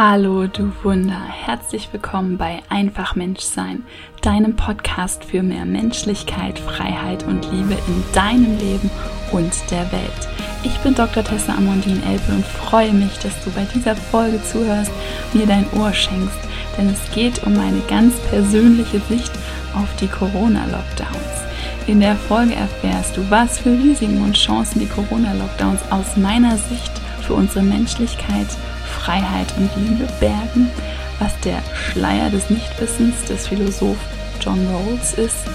Hallo, du Wunder. Herzlich willkommen bei Einfach Menschsein, deinem Podcast für mehr Menschlichkeit, Freiheit und Liebe in deinem Leben und der Welt. Ich bin Dr. Tessa Amondine Elpe und freue mich, dass du bei dieser Folge zuhörst, mir dein Ohr schenkst, denn es geht um meine ganz persönliche Sicht auf die Corona-Lockdowns. In der Folge erfährst du, was für Risiken und Chancen die Corona-Lockdowns aus meiner Sicht für unsere Menschlichkeit, Freiheit und Liebe bergen, was der Schleier des Nichtwissens des Philosoph John Rawls ist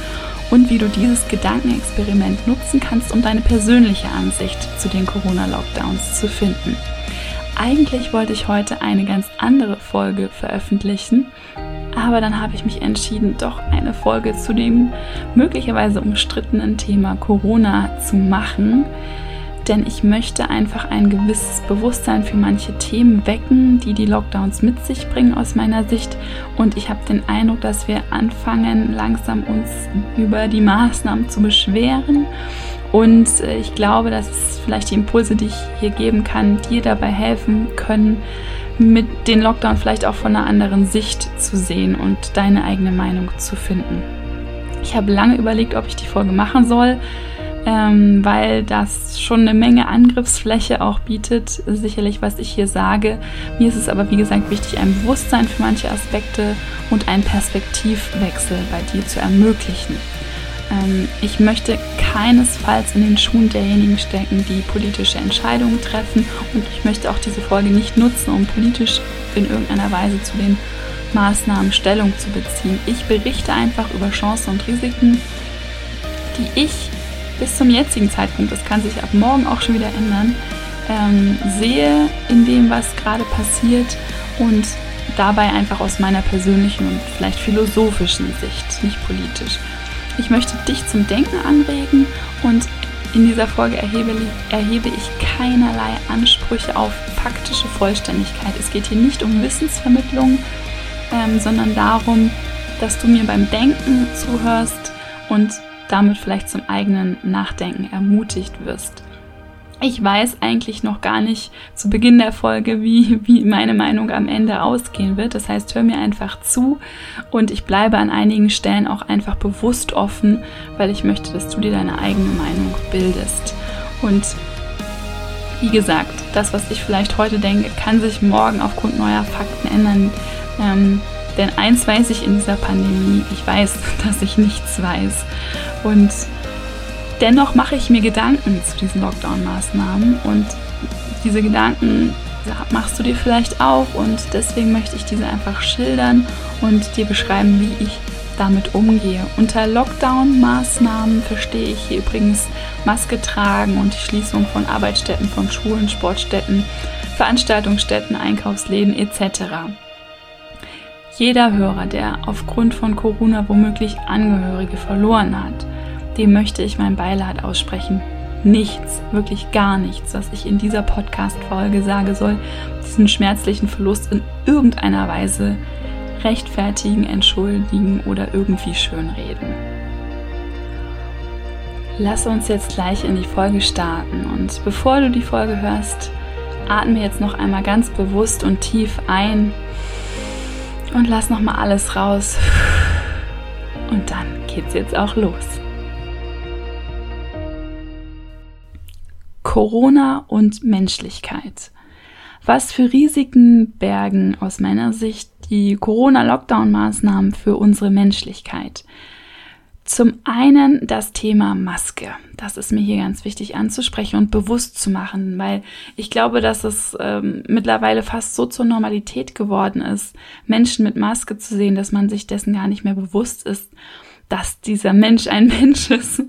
und wie du dieses Gedankenexperiment nutzen kannst, um deine persönliche Ansicht zu den Corona-Lockdowns zu finden. Eigentlich wollte ich heute eine ganz andere Folge veröffentlichen, aber dann habe ich mich entschieden, doch eine Folge zu dem möglicherweise umstrittenen Thema Corona zu machen denn ich möchte einfach ein gewisses Bewusstsein für manche Themen wecken, die die Lockdowns mit sich bringen aus meiner Sicht. Und ich habe den Eindruck, dass wir anfangen, langsam uns über die Maßnahmen zu beschweren. Und äh, ich glaube, dass vielleicht die Impulse, die ich hier geben kann, dir dabei helfen können, mit den Lockdown vielleicht auch von einer anderen Sicht zu sehen und deine eigene Meinung zu finden. Ich habe lange überlegt, ob ich die Folge machen soll ähm, weil das schon eine Menge Angriffsfläche auch bietet, sicherlich, was ich hier sage. Mir ist es aber, wie gesagt, wichtig, ein Bewusstsein für manche Aspekte und einen Perspektivwechsel bei dir zu ermöglichen. Ähm, ich möchte keinesfalls in den Schuhen derjenigen stecken, die politische Entscheidungen treffen und ich möchte auch diese Folge nicht nutzen, um politisch in irgendeiner Weise zu den Maßnahmen Stellung zu beziehen. Ich berichte einfach über Chancen und Risiken, die ich bis zum jetzigen Zeitpunkt, das kann sich ab morgen auch schon wieder ändern, ähm, sehe in dem, was gerade passiert und dabei einfach aus meiner persönlichen und vielleicht philosophischen Sicht, nicht politisch. Ich möchte dich zum Denken anregen und in dieser Folge erhebe, erhebe ich keinerlei Ansprüche auf faktische Vollständigkeit. Es geht hier nicht um Wissensvermittlung, ähm, sondern darum, dass du mir beim Denken zuhörst und damit vielleicht zum eigenen Nachdenken ermutigt wirst. Ich weiß eigentlich noch gar nicht zu Beginn der Folge, wie, wie meine Meinung am Ende ausgehen wird. Das heißt, hör mir einfach zu und ich bleibe an einigen Stellen auch einfach bewusst offen, weil ich möchte, dass du dir deine eigene Meinung bildest. Und wie gesagt, das, was ich vielleicht heute denke, kann sich morgen aufgrund neuer Fakten ändern. Ähm, denn eins weiß ich in dieser Pandemie, ich weiß, dass ich nichts weiß. Und dennoch mache ich mir Gedanken zu diesen Lockdown-Maßnahmen und diese Gedanken machst du dir vielleicht auch und deswegen möchte ich diese einfach schildern und dir beschreiben, wie ich damit umgehe. Unter Lockdown-Maßnahmen verstehe ich hier übrigens Maske tragen und die Schließung von Arbeitsstätten, von Schulen, Sportstätten, Veranstaltungsstätten, Einkaufsläden etc. Jeder Hörer, der aufgrund von Corona womöglich Angehörige verloren hat, dem möchte ich mein Beileid aussprechen. Nichts, wirklich gar nichts, was ich in dieser Podcast-Folge sage, soll diesen schmerzlichen Verlust in irgendeiner Weise rechtfertigen, entschuldigen oder irgendwie schönreden. Lass uns jetzt gleich in die Folge starten und bevor du die Folge hörst, atme jetzt noch einmal ganz bewusst und tief ein und lass noch mal alles raus. Und dann geht's jetzt auch los. Corona und Menschlichkeit. Was für Risiken bergen aus meiner Sicht die Corona-Lockdown-Maßnahmen für unsere Menschlichkeit? Zum einen das Thema Maske. Das ist mir hier ganz wichtig anzusprechen und bewusst zu machen, weil ich glaube, dass es ähm, mittlerweile fast so zur Normalität geworden ist, Menschen mit Maske zu sehen, dass man sich dessen gar nicht mehr bewusst ist, dass dieser Mensch ein Mensch ist,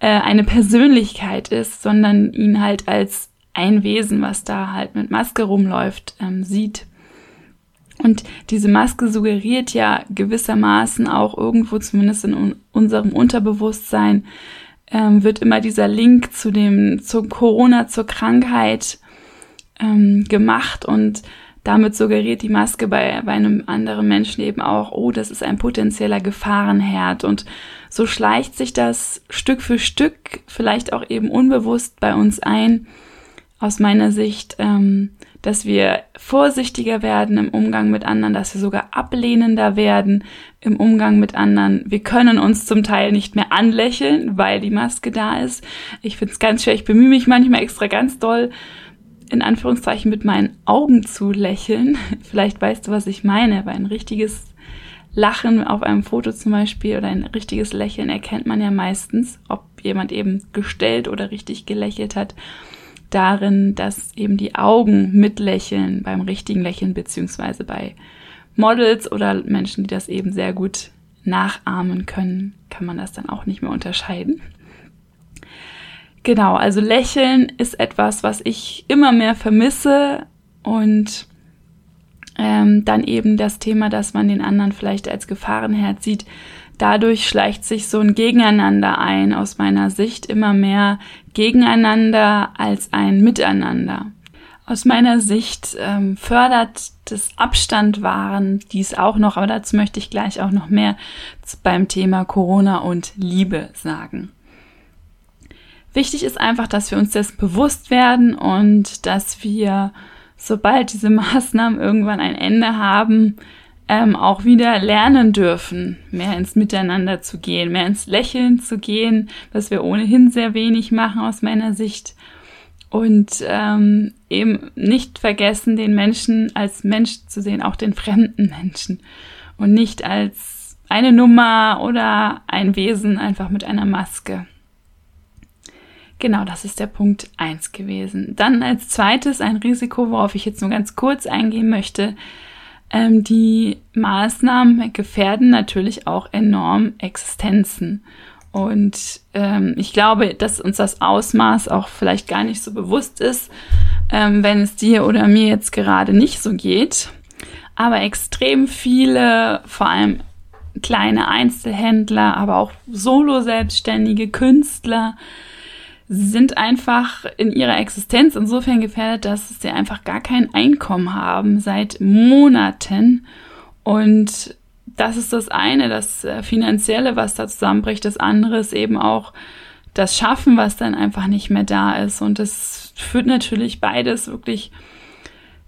äh, eine Persönlichkeit ist, sondern ihn halt als ein Wesen, was da halt mit Maske rumläuft, ähm, sieht. Und diese Maske suggeriert ja gewissermaßen auch irgendwo, zumindest in unserem Unterbewusstsein, ähm, wird immer dieser Link zu dem, zu Corona, zur Krankheit ähm, gemacht und damit suggeriert die Maske bei, bei einem anderen Menschen eben auch, oh, das ist ein potenzieller Gefahrenherd. Und so schleicht sich das Stück für Stück, vielleicht auch eben unbewusst bei uns ein, aus meiner Sicht, ähm, dass wir vorsichtiger werden im Umgang mit anderen, dass wir sogar ablehnender werden im Umgang mit anderen. Wir können uns zum Teil nicht mehr anlächeln, weil die Maske da ist. Ich finde es ganz schwer. Ich bemühe mich manchmal extra ganz doll, in Anführungszeichen mit meinen Augen zu lächeln. Vielleicht weißt du, was ich meine, aber ein richtiges Lachen auf einem Foto zum Beispiel oder ein richtiges Lächeln erkennt man ja meistens, ob jemand eben gestellt oder richtig gelächelt hat, darin, dass eben die Augen mitlächeln beim richtigen Lächeln beziehungsweise bei Models oder Menschen, die das eben sehr gut nachahmen können, kann man das dann auch nicht mehr unterscheiden. Genau, also Lächeln ist etwas, was ich immer mehr vermisse und ähm, dann eben das Thema, dass man den anderen vielleicht als Gefahrenherd sieht. Dadurch schleicht sich so ein Gegeneinander ein, aus meiner Sicht immer mehr gegeneinander als ein Miteinander. Aus meiner Sicht ähm, fördert das Abstandwahren dies auch noch, aber dazu möchte ich gleich auch noch mehr beim Thema Corona und Liebe sagen. Wichtig ist einfach, dass wir uns dessen bewusst werden und dass wir sobald diese Maßnahmen irgendwann ein Ende haben, ähm, auch wieder lernen dürfen, mehr ins Miteinander zu gehen, mehr ins Lächeln zu gehen, was wir ohnehin sehr wenig machen aus meiner Sicht. Und ähm, eben nicht vergessen, den Menschen als Mensch zu sehen, auch den fremden Menschen. Und nicht als eine Nummer oder ein Wesen einfach mit einer Maske. Genau, das ist der Punkt eins gewesen. Dann als zweites ein Risiko, worauf ich jetzt nur ganz kurz eingehen möchte. Ähm, die Maßnahmen gefährden natürlich auch enorm Existenzen. Und ähm, ich glaube, dass uns das Ausmaß auch vielleicht gar nicht so bewusst ist, ähm, wenn es dir oder mir jetzt gerade nicht so geht. Aber extrem viele, vor allem kleine Einzelhändler, aber auch Solo-Selbstständige Künstler, sind einfach in ihrer Existenz insofern gefährdet, dass sie einfach gar kein Einkommen haben seit Monaten. Und das ist das eine, das äh, Finanzielle, was da zusammenbricht. Das andere ist eben auch das Schaffen, was dann einfach nicht mehr da ist. Und das führt natürlich beides wirklich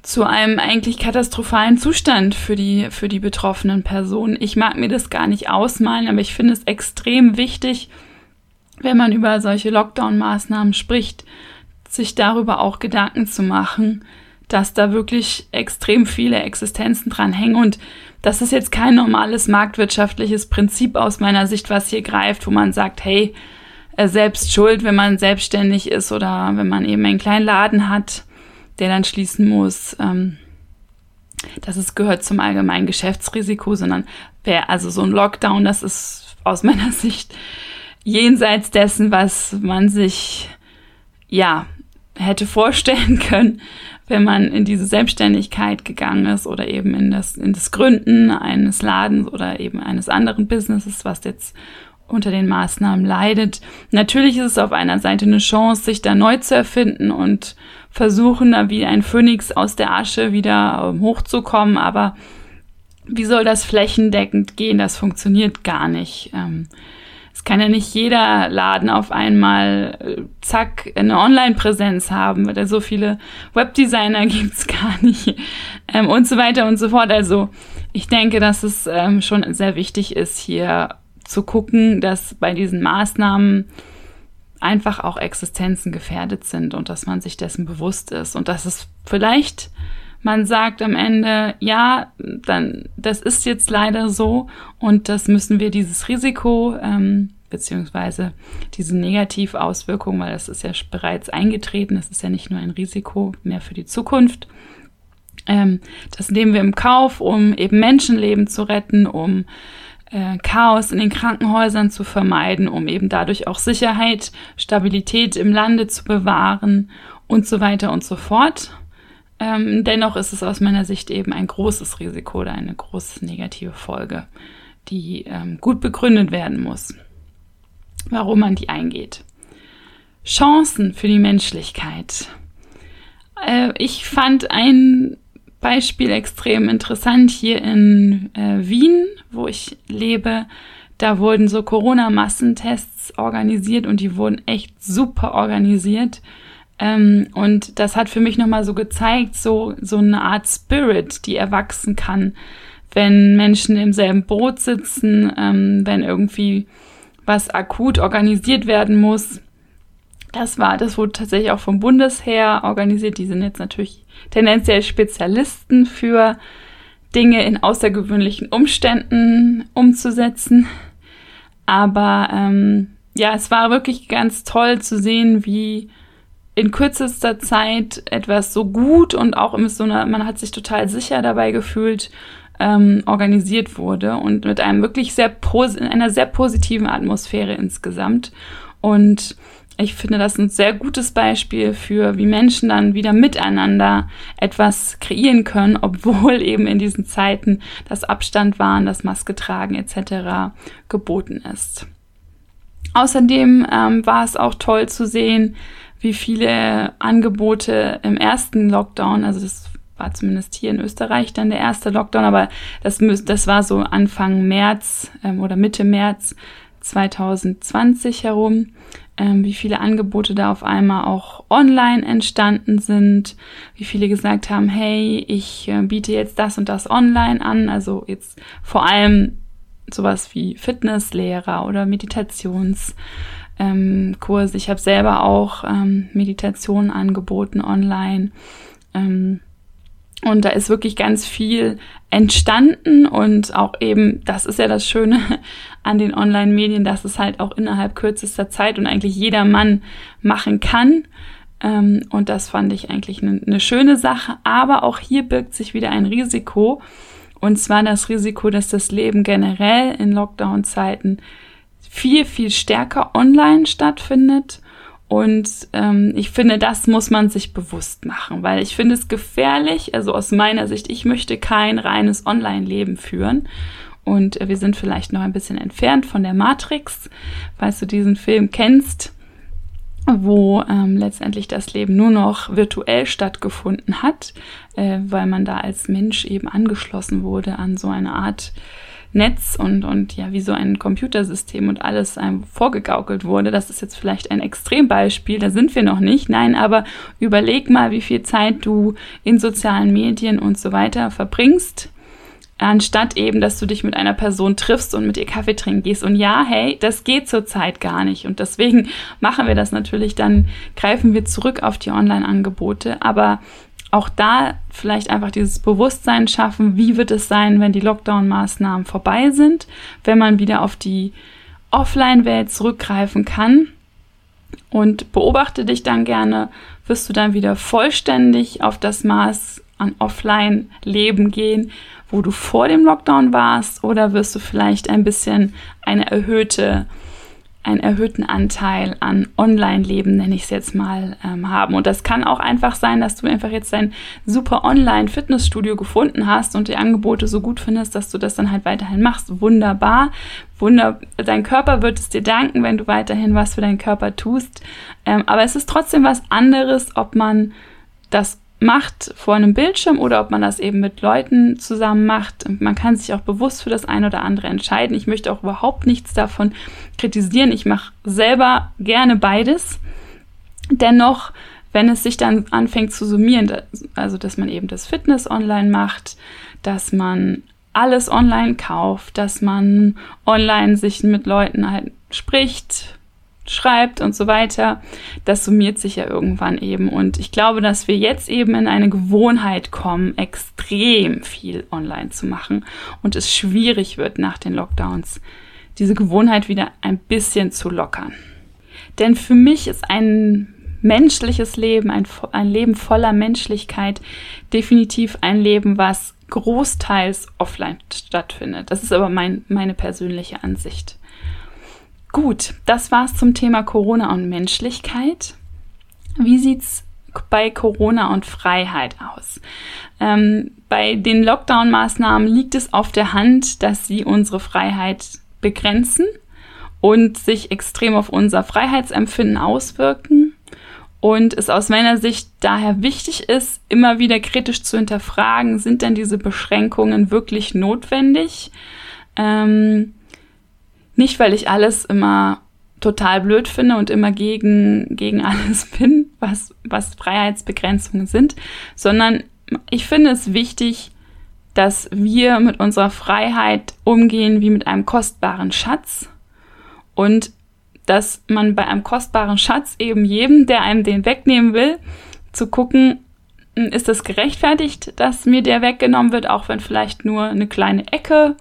zu einem eigentlich katastrophalen Zustand für die, für die betroffenen Personen. Ich mag mir das gar nicht ausmalen, aber ich finde es extrem wichtig, wenn man über solche Lockdown-Maßnahmen spricht, sich darüber auch Gedanken zu machen, dass da wirklich extrem viele Existenzen dran hängen und das ist jetzt kein normales marktwirtschaftliches Prinzip aus meiner Sicht, was hier greift, wo man sagt, hey, äh, selbst schuld, wenn man selbstständig ist oder wenn man eben einen kleinen Laden hat, der dann schließen muss. Ähm, das ist, gehört zum allgemeinen Geschäftsrisiko, sondern wer, also so ein Lockdown, das ist aus meiner Sicht jenseits dessen, was man sich ja hätte vorstellen können, wenn man in diese Selbstständigkeit gegangen ist oder eben in das, in das Gründen eines Ladens oder eben eines anderen Businesses, was jetzt unter den Maßnahmen leidet. Natürlich ist es auf einer Seite eine Chance, sich da neu zu erfinden und versuchen, da wie ein Phönix aus der Asche wieder ähm, hochzukommen, aber wie soll das flächendeckend gehen? Das funktioniert gar nicht. Ähm, es kann ja nicht jeder Laden auf einmal äh, zack eine Online-Präsenz haben, weil so viele Webdesigner gibt's gar nicht ähm, und so weiter und so fort. Also ich denke, dass es ähm, schon sehr wichtig ist, hier zu gucken, dass bei diesen Maßnahmen einfach auch Existenzen gefährdet sind und dass man sich dessen bewusst ist und dass es vielleicht man sagt am Ende, ja, dann das ist jetzt leider so und das müssen wir dieses Risiko ähm, beziehungsweise diese Negativauswirkungen, weil das ist ja bereits eingetreten, das ist ja nicht nur ein Risiko mehr für die Zukunft. Ähm, das nehmen wir im Kauf, um eben Menschenleben zu retten, um äh, Chaos in den Krankenhäusern zu vermeiden, um eben dadurch auch Sicherheit, Stabilität im Lande zu bewahren und so weiter und so fort. Ähm, dennoch ist es aus meiner Sicht eben ein großes Risiko oder eine große negative Folge, die ähm, gut begründet werden muss, warum man die eingeht. Chancen für die Menschlichkeit. Äh, ich fand ein Beispiel extrem interessant hier in äh, Wien, wo ich lebe. Da wurden so Corona-Massentests organisiert und die wurden echt super organisiert Ähm, und das hat für mich nochmal so gezeigt, so, so eine Art Spirit, die erwachsen kann, wenn Menschen im selben Boot sitzen, ähm, wenn irgendwie was akut organisiert werden muss. Das war, das wurde tatsächlich auch vom Bundesheer organisiert. Die sind jetzt natürlich tendenziell Spezialisten für Dinge in außergewöhnlichen Umständen umzusetzen. Aber ähm, ja, es war wirklich ganz toll zu sehen, wie in kürzester Zeit etwas so gut und auch in so einer, man hat sich total sicher dabei gefühlt, ähm, organisiert wurde und mit einem wirklich sehr in einer sehr positiven Atmosphäre insgesamt. Und ich finde das ein sehr gutes Beispiel für, wie Menschen dann wieder miteinander etwas kreieren können, obwohl eben in diesen Zeiten das Abstand wahren, das Maske tragen etc. geboten ist. Außerdem ähm, war es auch toll zu sehen, wie viele Angebote im ersten Lockdown, also das war zumindest hier in Österreich dann der erste Lockdown, aber das, das war so Anfang März ähm, oder Mitte März 2020 herum, ähm, wie viele Angebote da auf einmal auch online entstanden sind, wie viele gesagt haben, hey, ich äh, biete jetzt das und das online an, also jetzt vor allem sowas wie Fitnesslehrer oder Meditations ähm, Kurse. Ich habe selber auch ähm, Meditationen angeboten online. Ähm, und da ist wirklich ganz viel entstanden und auch eben, das ist ja das Schöne an den Online-Medien, dass es halt auch innerhalb kürzester Zeit und eigentlich jeder Mann machen kann. Ähm, und das fand ich eigentlich eine ne schöne Sache. Aber auch hier birgt sich wieder ein Risiko. Und zwar das Risiko, dass das Leben generell in Lockdown-Zeiten viel, viel stärker online stattfindet. Und ähm, ich finde, das muss man sich bewusst machen, weil ich finde es gefährlich, also aus meiner Sicht, ich möchte kein reines Online-Leben führen. Und äh, wir sind vielleicht noch ein bisschen entfernt von der Matrix, falls du diesen Film kennst, wo ähm, letztendlich das Leben nur noch virtuell stattgefunden hat, äh, weil man da als Mensch eben angeschlossen wurde an so eine Art Netz und, und ja, wie so ein Computersystem und alles einem vorgegaukelt wurde. Das ist jetzt vielleicht ein Extrembeispiel, da sind wir noch nicht. Nein, aber überleg mal, wie viel Zeit du in sozialen Medien und so weiter verbringst anstatt eben, dass du dich mit einer Person triffst und mit ihr Kaffee trinken gehst. Und ja, hey, das geht zurzeit gar nicht. Und deswegen machen wir das natürlich, dann greifen wir zurück auf die Online-Angebote. Aber auch da vielleicht einfach dieses Bewusstsein schaffen, wie wird es sein, wenn die Lockdown-Maßnahmen vorbei sind, wenn man wieder auf die Offline-Welt zurückgreifen kann. Und beobachte dich dann gerne, wirst du dann wieder vollständig auf das Maß an Offline-Leben gehen, wo du vor dem Lockdown warst, oder wirst du vielleicht ein bisschen eine erhöhte einen erhöhten Anteil an Online-Leben, nenne ich es jetzt mal, ähm, haben. Und das kann auch einfach sein, dass du einfach jetzt dein super Online-Fitnessstudio gefunden hast und die Angebote so gut findest, dass du das dann halt weiterhin machst. Wunderbar. Wunder, dein Körper wird es dir danken, wenn du weiterhin was für deinen Körper tust. Ähm, aber es ist trotzdem was anderes, ob man das macht vor einem Bildschirm oder ob man das eben mit Leuten zusammen macht. Man kann sich auch bewusst für das eine oder andere entscheiden. Ich möchte auch überhaupt nichts davon kritisieren. Ich mache selber gerne beides. Dennoch, wenn es sich dann anfängt zu summieren, also dass man eben das Fitness online macht, dass man alles online kauft, dass man online sich mit Leuten halt spricht, schreibt und so weiter, das summiert sich ja irgendwann eben. Und ich glaube, dass wir jetzt eben in eine Gewohnheit kommen, extrem viel online zu machen und es schwierig wird nach den Lockdowns, diese Gewohnheit wieder ein bisschen zu lockern. Denn für mich ist ein menschliches Leben, ein, ein Leben voller Menschlichkeit definitiv ein Leben, was großteils offline stattfindet. Das ist aber mein, meine persönliche Ansicht. Gut, das war's zum Thema Corona und Menschlichkeit. Wie sieht's bei Corona und Freiheit aus? Ähm, bei den Lockdown-Maßnahmen liegt es auf der Hand, dass sie unsere Freiheit begrenzen und sich extrem auf unser Freiheitsempfinden auswirken und es aus meiner Sicht daher wichtig ist, immer wieder kritisch zu hinterfragen, sind denn diese Beschränkungen wirklich notwendig? Ähm, nicht, weil ich alles immer total blöd finde und immer gegen, gegen alles bin, was, was Freiheitsbegrenzungen sind, sondern ich finde es wichtig, dass wir mit unserer Freiheit umgehen wie mit einem kostbaren Schatz und dass man bei einem kostbaren Schatz eben jedem, der einem den wegnehmen will, zu gucken, ist es gerechtfertigt, dass mir der weggenommen wird, auch wenn vielleicht nur eine kleine Ecke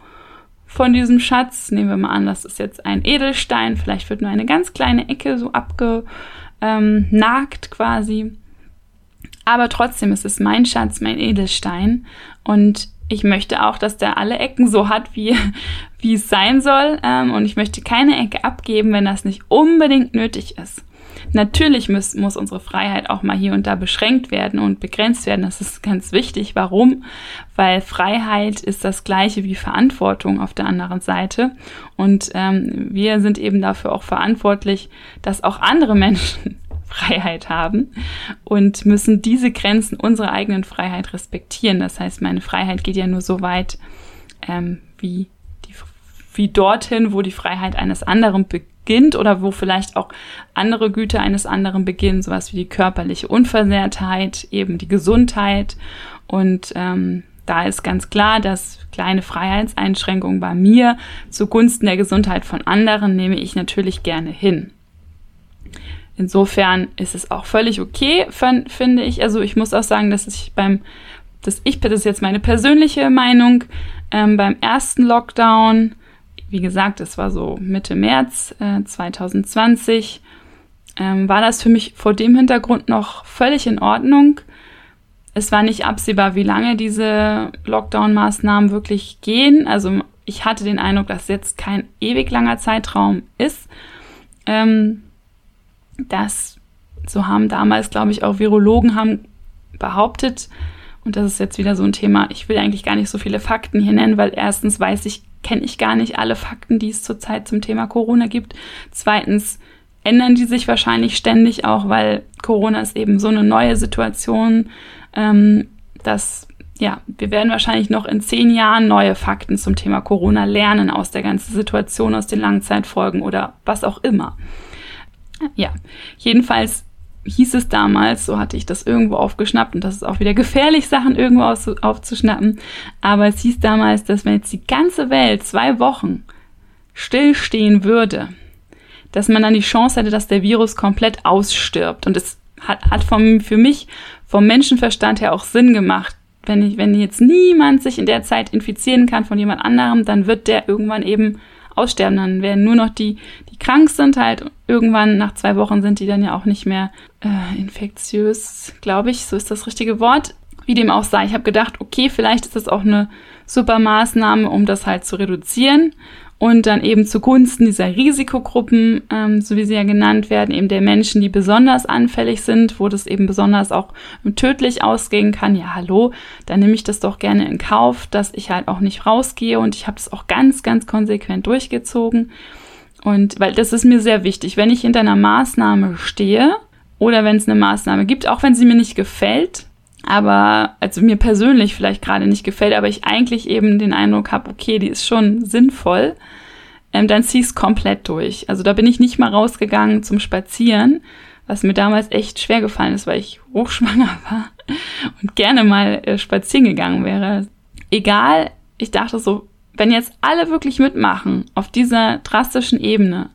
von diesem Schatz, nehmen wir mal an, das ist jetzt ein Edelstein, vielleicht wird nur eine ganz kleine Ecke so abgenagt quasi. Aber trotzdem ist es mein Schatz, mein Edelstein. Und ich möchte auch, dass der alle Ecken so hat, wie, wie es sein soll. Ähm, und ich möchte keine Ecke abgeben, wenn das nicht unbedingt nötig ist. Natürlich muss, muss unsere Freiheit auch mal hier und da beschränkt werden und begrenzt werden. Das ist ganz wichtig. Warum? Weil Freiheit ist das gleiche wie Verantwortung auf der anderen Seite. Und ähm, wir sind eben dafür auch verantwortlich, dass auch andere Menschen Freiheit haben und müssen diese Grenzen unserer eigenen Freiheit respektieren. Das heißt, meine Freiheit geht ja nur so weit, ähm, wie, wie dorthin, wo die Freiheit eines anderen beginnt oder wo vielleicht auch andere Güter eines anderen beginnen, sowas wie die körperliche Unversehrtheit, eben die Gesundheit. Und ähm, da ist ganz klar, dass kleine Freiheitseinschränkungen bei mir zugunsten der Gesundheit von anderen nehme ich natürlich gerne hin. Insofern ist es auch völlig okay, finde ich. Also ich muss auch sagen, dass ich beim, dass ich, das ist jetzt meine persönliche Meinung, ähm, beim ersten Lockdown, wie gesagt, es war so Mitte März äh, 2020, ähm, war das für mich vor dem Hintergrund noch völlig in Ordnung. Es war nicht absehbar, wie lange diese Lockdown-Maßnahmen wirklich gehen. Also ich hatte den Eindruck, dass jetzt kein ewig langer Zeitraum ist. Ähm, das, so haben damals, glaube ich, auch Virologen haben behauptet, und das ist jetzt wieder so ein Thema, ich will eigentlich gar nicht so viele Fakten hier nennen, weil erstens weiß ich, kenne ich gar nicht alle Fakten, die es zurzeit zum Thema Corona gibt. Zweitens ändern die sich wahrscheinlich ständig auch, weil Corona ist eben so eine neue Situation, ähm, dass ja, wir werden wahrscheinlich noch in zehn Jahren neue Fakten zum Thema Corona lernen aus der ganzen Situation, aus den Langzeitfolgen oder was auch immer. Ja, jedenfalls hieß es damals, so hatte ich das irgendwo aufgeschnappt und das ist auch wieder gefährlich, Sachen irgendwo aufzuschnappen. Aber es hieß damals, dass wenn jetzt die ganze Welt zwei Wochen stillstehen würde, dass man dann die Chance hätte, dass der Virus komplett ausstirbt. Und es hat, hat vom, für mich vom Menschenverstand her auch Sinn gemacht. Wenn, ich, wenn jetzt niemand sich in der Zeit infizieren kann von jemand anderem, dann wird der irgendwann eben aussterben. Dann werden nur noch die, die krank sind, halt irgendwann nach zwei Wochen sind die dann ja auch nicht mehr äh, infektiös, glaube ich, so ist das richtige Wort. Wie dem auch sei, ich habe gedacht, okay, vielleicht ist das auch eine super Maßnahme, um das halt zu reduzieren und dann eben zugunsten dieser Risikogruppen, ähm, so wie sie ja genannt werden, eben der Menschen, die besonders anfällig sind, wo das eben besonders auch tödlich ausgehen kann. Ja, hallo, dann nehme ich das doch gerne in Kauf, dass ich halt auch nicht rausgehe und ich habe das auch ganz, ganz konsequent durchgezogen. Und weil das ist mir sehr wichtig, wenn ich hinter einer Maßnahme stehe oder wenn es eine Maßnahme gibt, auch wenn sie mir nicht gefällt, aber also mir persönlich vielleicht gerade nicht gefällt, aber ich eigentlich eben den Eindruck habe, okay, die ist schon sinnvoll, ähm, dann zieh es komplett durch. Also da bin ich nicht mal rausgegangen zum Spazieren, was mir damals echt schwer gefallen ist, weil ich hochschwanger war und gerne mal äh, spazieren gegangen wäre. Egal, ich dachte so, wenn jetzt alle wirklich mitmachen auf dieser drastischen Ebene,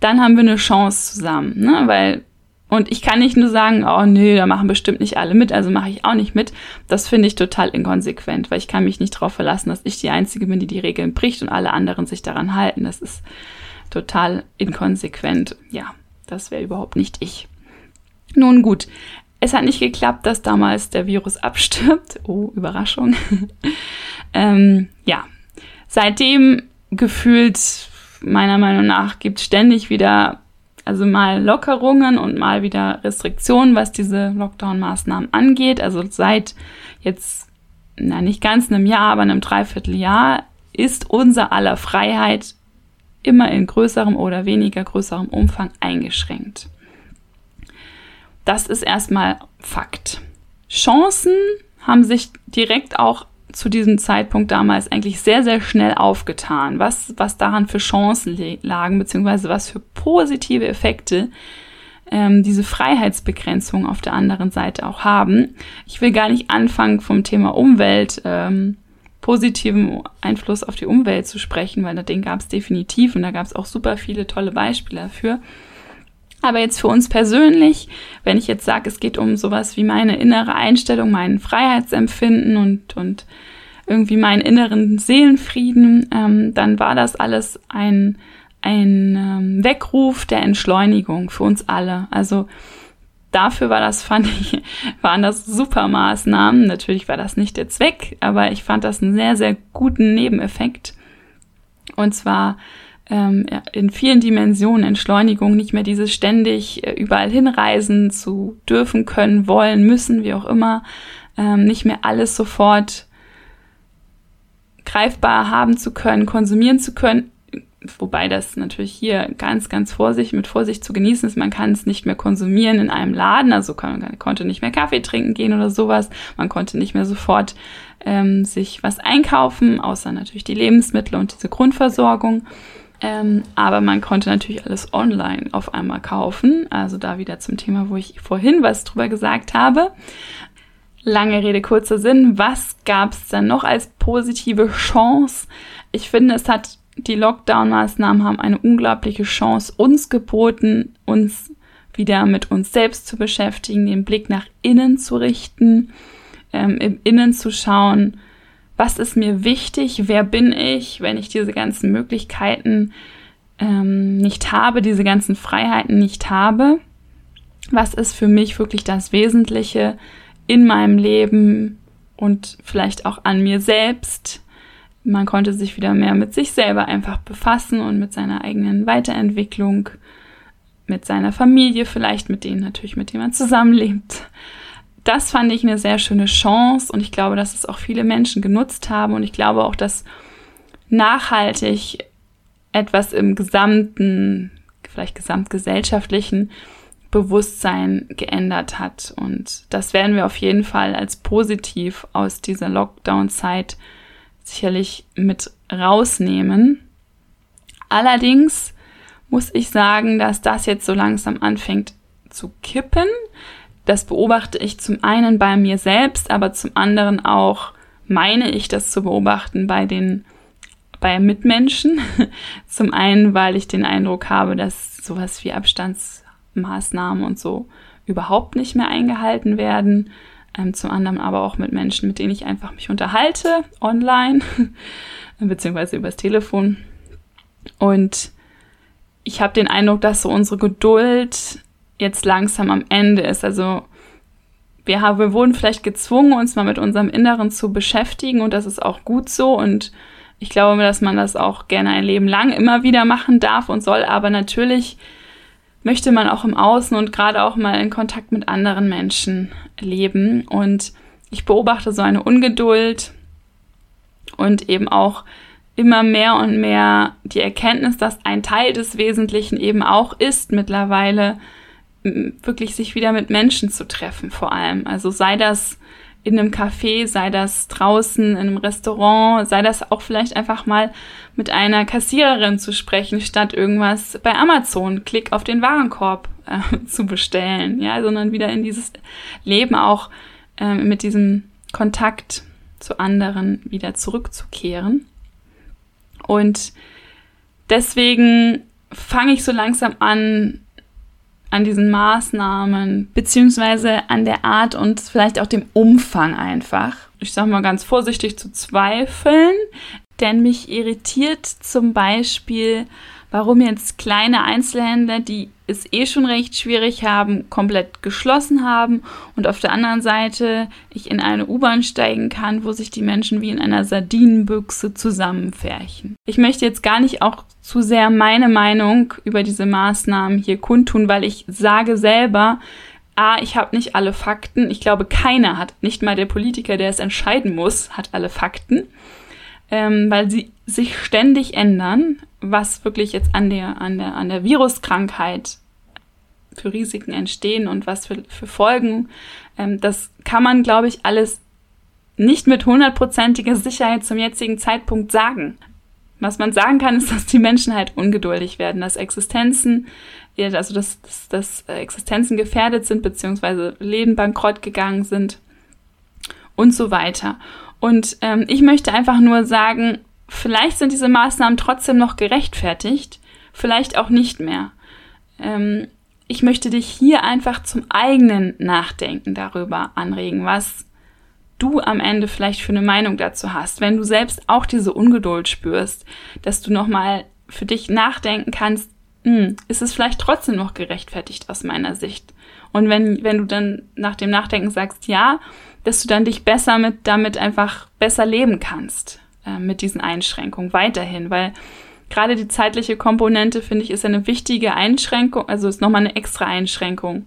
dann haben wir eine Chance zusammen, ne? Weil und ich kann nicht nur sagen, oh nee, da machen bestimmt nicht alle mit, also mache ich auch nicht mit. Das finde ich total inkonsequent, weil ich kann mich nicht darauf verlassen, dass ich die Einzige bin, die die Regeln bricht und alle anderen sich daran halten. Das ist total inkonsequent. Ja, das wäre überhaupt nicht ich. Nun gut, es hat nicht geklappt, dass damals der Virus abstirbt. Oh, Überraschung. ähm, ja, seitdem gefühlt, meiner Meinung nach, gibt es ständig wieder also mal Lockerungen und mal wieder Restriktionen, was diese Lockdown-Maßnahmen angeht. Also seit jetzt, na nicht ganz einem Jahr, aber einem Dreivierteljahr ist unser aller Freiheit immer in größerem oder weniger größerem Umfang eingeschränkt. Das ist erstmal Fakt. Chancen haben sich direkt auch zu diesem Zeitpunkt damals eigentlich sehr, sehr schnell aufgetan, was, was daran für Chancen lagen, beziehungsweise was für positive Effekte ähm, diese Freiheitsbegrenzung auf der anderen Seite auch haben. Ich will gar nicht anfangen vom Thema Umwelt, ähm, positiven Einfluss auf die Umwelt zu sprechen, weil den gab es definitiv und da gab es auch super viele tolle Beispiele dafür. Aber jetzt für uns persönlich, wenn ich jetzt sage, es geht um sowas wie meine innere Einstellung, mein Freiheitsempfinden und, und irgendwie meinen inneren Seelenfrieden, ähm, dann war das alles ein, ein ähm, Weckruf der Entschleunigung für uns alle. Also dafür war das, fand ich, waren das super Maßnahmen. Natürlich war das nicht der Zweck, aber ich fand das einen sehr, sehr guten Nebeneffekt. Und zwar ähm, in vielen Dimensionen Entschleunigung, nicht mehr dieses ständig äh, überall hinreisen zu dürfen, können, wollen, müssen, wie auch immer, ähm, nicht mehr alles sofort greifbar haben zu können, konsumieren zu können. Wobei das natürlich hier ganz, ganz vorsichtig, mit Vorsicht zu genießen ist. Man kann es nicht mehr konsumieren in einem Laden, also kann, man konnte nicht mehr Kaffee trinken gehen oder sowas. Man konnte nicht mehr sofort ähm, sich was einkaufen, außer natürlich die Lebensmittel und diese Grundversorgung. Ähm, aber man konnte natürlich alles online auf einmal kaufen. Also da wieder zum Thema, wo ich vorhin was drüber gesagt habe. Lange Rede, kurzer Sinn. Was gab es dann noch als positive Chance? Ich finde, es hat die Lockdown-Maßnahmen haben eine unglaubliche Chance uns geboten, uns wieder mit uns selbst zu beschäftigen, den Blick nach innen zu richten, ähm, im Innen zu schauen, was ist mir wichtig, wer bin ich, wenn ich diese ganzen Möglichkeiten ähm, nicht habe, diese ganzen Freiheiten nicht habe. Was ist für mich wirklich das Wesentliche in meinem Leben und vielleicht auch an mir selbst? Man konnte sich wieder mehr mit sich selber einfach befassen und mit seiner eigenen Weiterentwicklung, mit seiner Familie vielleicht, mit denen natürlich, mit denen man zusammenlebt das fand ich eine sehr schöne Chance und ich glaube, dass es auch viele Menschen genutzt haben und ich glaube auch, dass nachhaltig etwas im gesamten, vielleicht gesamtgesellschaftlichen Bewusstsein geändert hat. Und das werden wir auf jeden Fall als positiv aus dieser Lockdown-Zeit sicherlich mit rausnehmen. Allerdings muss ich sagen, dass das jetzt so langsam anfängt zu kippen. Das beobachte ich zum einen bei mir selbst, aber zum anderen auch meine ich das zu beobachten bei den bei Mitmenschen. zum einen, weil ich den Eindruck habe, dass sowas wie Abstandsmaßnahmen und so überhaupt nicht mehr eingehalten werden. Ähm, zum anderen aber auch mit Menschen, mit denen ich einfach mich unterhalte, online, beziehungsweise übers Telefon. Und ich habe den Eindruck, dass so unsere Geduld jetzt langsam am Ende ist. Also wir, haben, wir wurden vielleicht gezwungen, uns mal mit unserem Inneren zu beschäftigen und das ist auch gut so. Und ich glaube, dass man das auch gerne ein Leben lang immer wieder machen darf und soll, aber natürlich möchte man auch im Außen und gerade auch mal in Kontakt mit anderen Menschen leben. Und ich beobachte so eine Ungeduld und eben auch immer mehr und mehr die Erkenntnis, dass ein Teil des Wesentlichen eben auch ist mittlerweile wirklich sich wieder mit Menschen zu treffen, vor allem. Also sei das in einem Café, sei das draußen in einem Restaurant, sei das auch vielleicht einfach mal mit einer Kassiererin zu sprechen, statt irgendwas bei Amazon, Klick auf den Warenkorb äh, zu bestellen, ja, sondern wieder in dieses Leben auch äh, mit diesem Kontakt zu anderen wieder zurückzukehren. Und deswegen fange ich so langsam an, an diesen Maßnahmen, beziehungsweise an der Art und vielleicht auch dem Umfang einfach, ich sag mal ganz vorsichtig, zu zweifeln. Denn mich irritiert zum Beispiel warum jetzt kleine Einzelhändler, die es eh schon recht schwierig haben, komplett geschlossen haben und auf der anderen Seite ich in eine U-Bahn steigen kann, wo sich die Menschen wie in einer Sardinenbüchse zusammenfärchen. Ich möchte jetzt gar nicht auch zu sehr meine Meinung über diese Maßnahmen hier kundtun, weil ich sage selber, A, ich habe nicht alle Fakten. Ich glaube, keiner hat, nicht mal der Politiker, der es entscheiden muss, hat alle Fakten ähm, weil sie sich ständig ändern, was wirklich jetzt an der, an der, an der Viruskrankheit für Risiken entstehen und was für, für Folgen. Ähm, das kann man, glaube ich, alles nicht mit hundertprozentiger Sicherheit zum jetzigen Zeitpunkt sagen. Was man sagen kann, ist, dass die Menschen halt ungeduldig werden, dass Existenzen also dass, dass, dass Existenzen gefährdet sind, beziehungsweise Läden bankrott gegangen sind und so weiter. Und ähm, ich möchte einfach nur sagen, vielleicht sind diese Maßnahmen trotzdem noch gerechtfertigt, vielleicht auch nicht mehr. Ähm, ich möchte dich hier einfach zum eigenen Nachdenken darüber anregen, was du am Ende vielleicht für eine Meinung dazu hast, wenn du selbst auch diese Ungeduld spürst, dass du nochmal für dich nachdenken kannst, hm, ist es vielleicht trotzdem noch gerechtfertigt aus meiner Sicht? Und wenn, wenn du dann nach dem Nachdenken sagst, ja, dass du dann dich besser mit, damit einfach besser leben kannst, äh, mit diesen Einschränkungen weiterhin, weil gerade die zeitliche Komponente, finde ich, ist eine wichtige Einschränkung, also ist nochmal eine extra Einschränkung.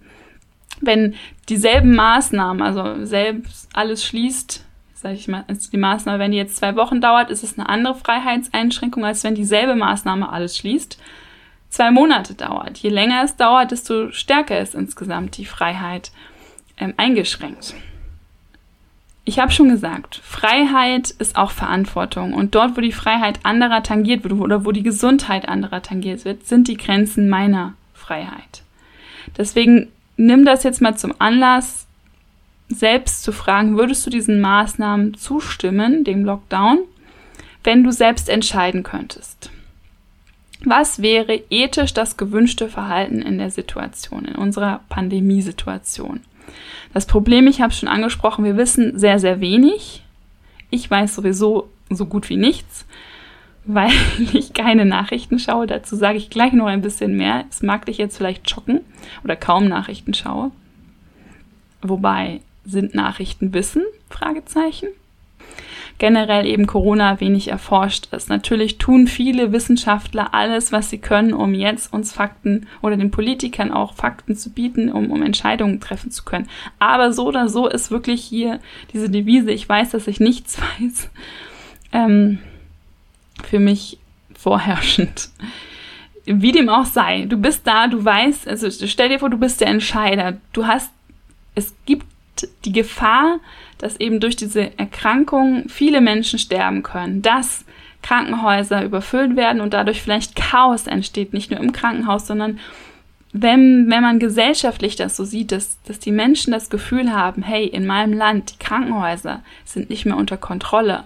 Wenn dieselben Maßnahmen, also selbst alles schließt, sage ich mal, die Maßnahme, wenn die jetzt zwei Wochen dauert, ist es eine andere Freiheitseinschränkung, als wenn dieselbe Maßnahme alles schließt, zwei Monate dauert. Je länger es dauert, desto stärker ist insgesamt die Freiheit ähm, eingeschränkt. Ich habe schon gesagt, Freiheit ist auch Verantwortung. Und dort, wo die Freiheit anderer tangiert wird oder wo die Gesundheit anderer tangiert wird, sind die Grenzen meiner Freiheit. Deswegen nimm das jetzt mal zum Anlass, selbst zu fragen, würdest du diesen Maßnahmen zustimmen, dem Lockdown, wenn du selbst entscheiden könntest? Was wäre ethisch das gewünschte Verhalten in der Situation, in unserer Pandemiesituation? Das Problem, ich habe schon angesprochen, wir wissen sehr, sehr wenig. Ich weiß sowieso so gut wie nichts, weil ich keine Nachrichten schaue. Dazu sage ich gleich noch ein bisschen mehr. Es mag dich jetzt vielleicht schocken oder kaum Nachrichten schaue. Wobei sind Nachrichten Wissen? Fragezeichen generell eben Corona wenig erforscht ist. Natürlich tun viele Wissenschaftler alles, was sie können, um jetzt uns Fakten oder den Politikern auch Fakten zu bieten, um, um Entscheidungen treffen zu können. Aber so oder so ist wirklich hier diese Devise, ich weiß, dass ich nichts weiß, ähm, für mich vorherrschend. Wie dem auch sei, du bist da, du weißt, also stell dir vor, du bist der Entscheider. Du hast, es gibt die Gefahr, dass eben durch diese Erkrankung viele Menschen sterben können, dass Krankenhäuser überfüllt werden und dadurch vielleicht Chaos entsteht, nicht nur im Krankenhaus, sondern wenn, wenn man gesellschaftlich das so sieht, dass, dass die Menschen das Gefühl haben, hey, in meinem Land, die Krankenhäuser sind nicht mehr unter Kontrolle,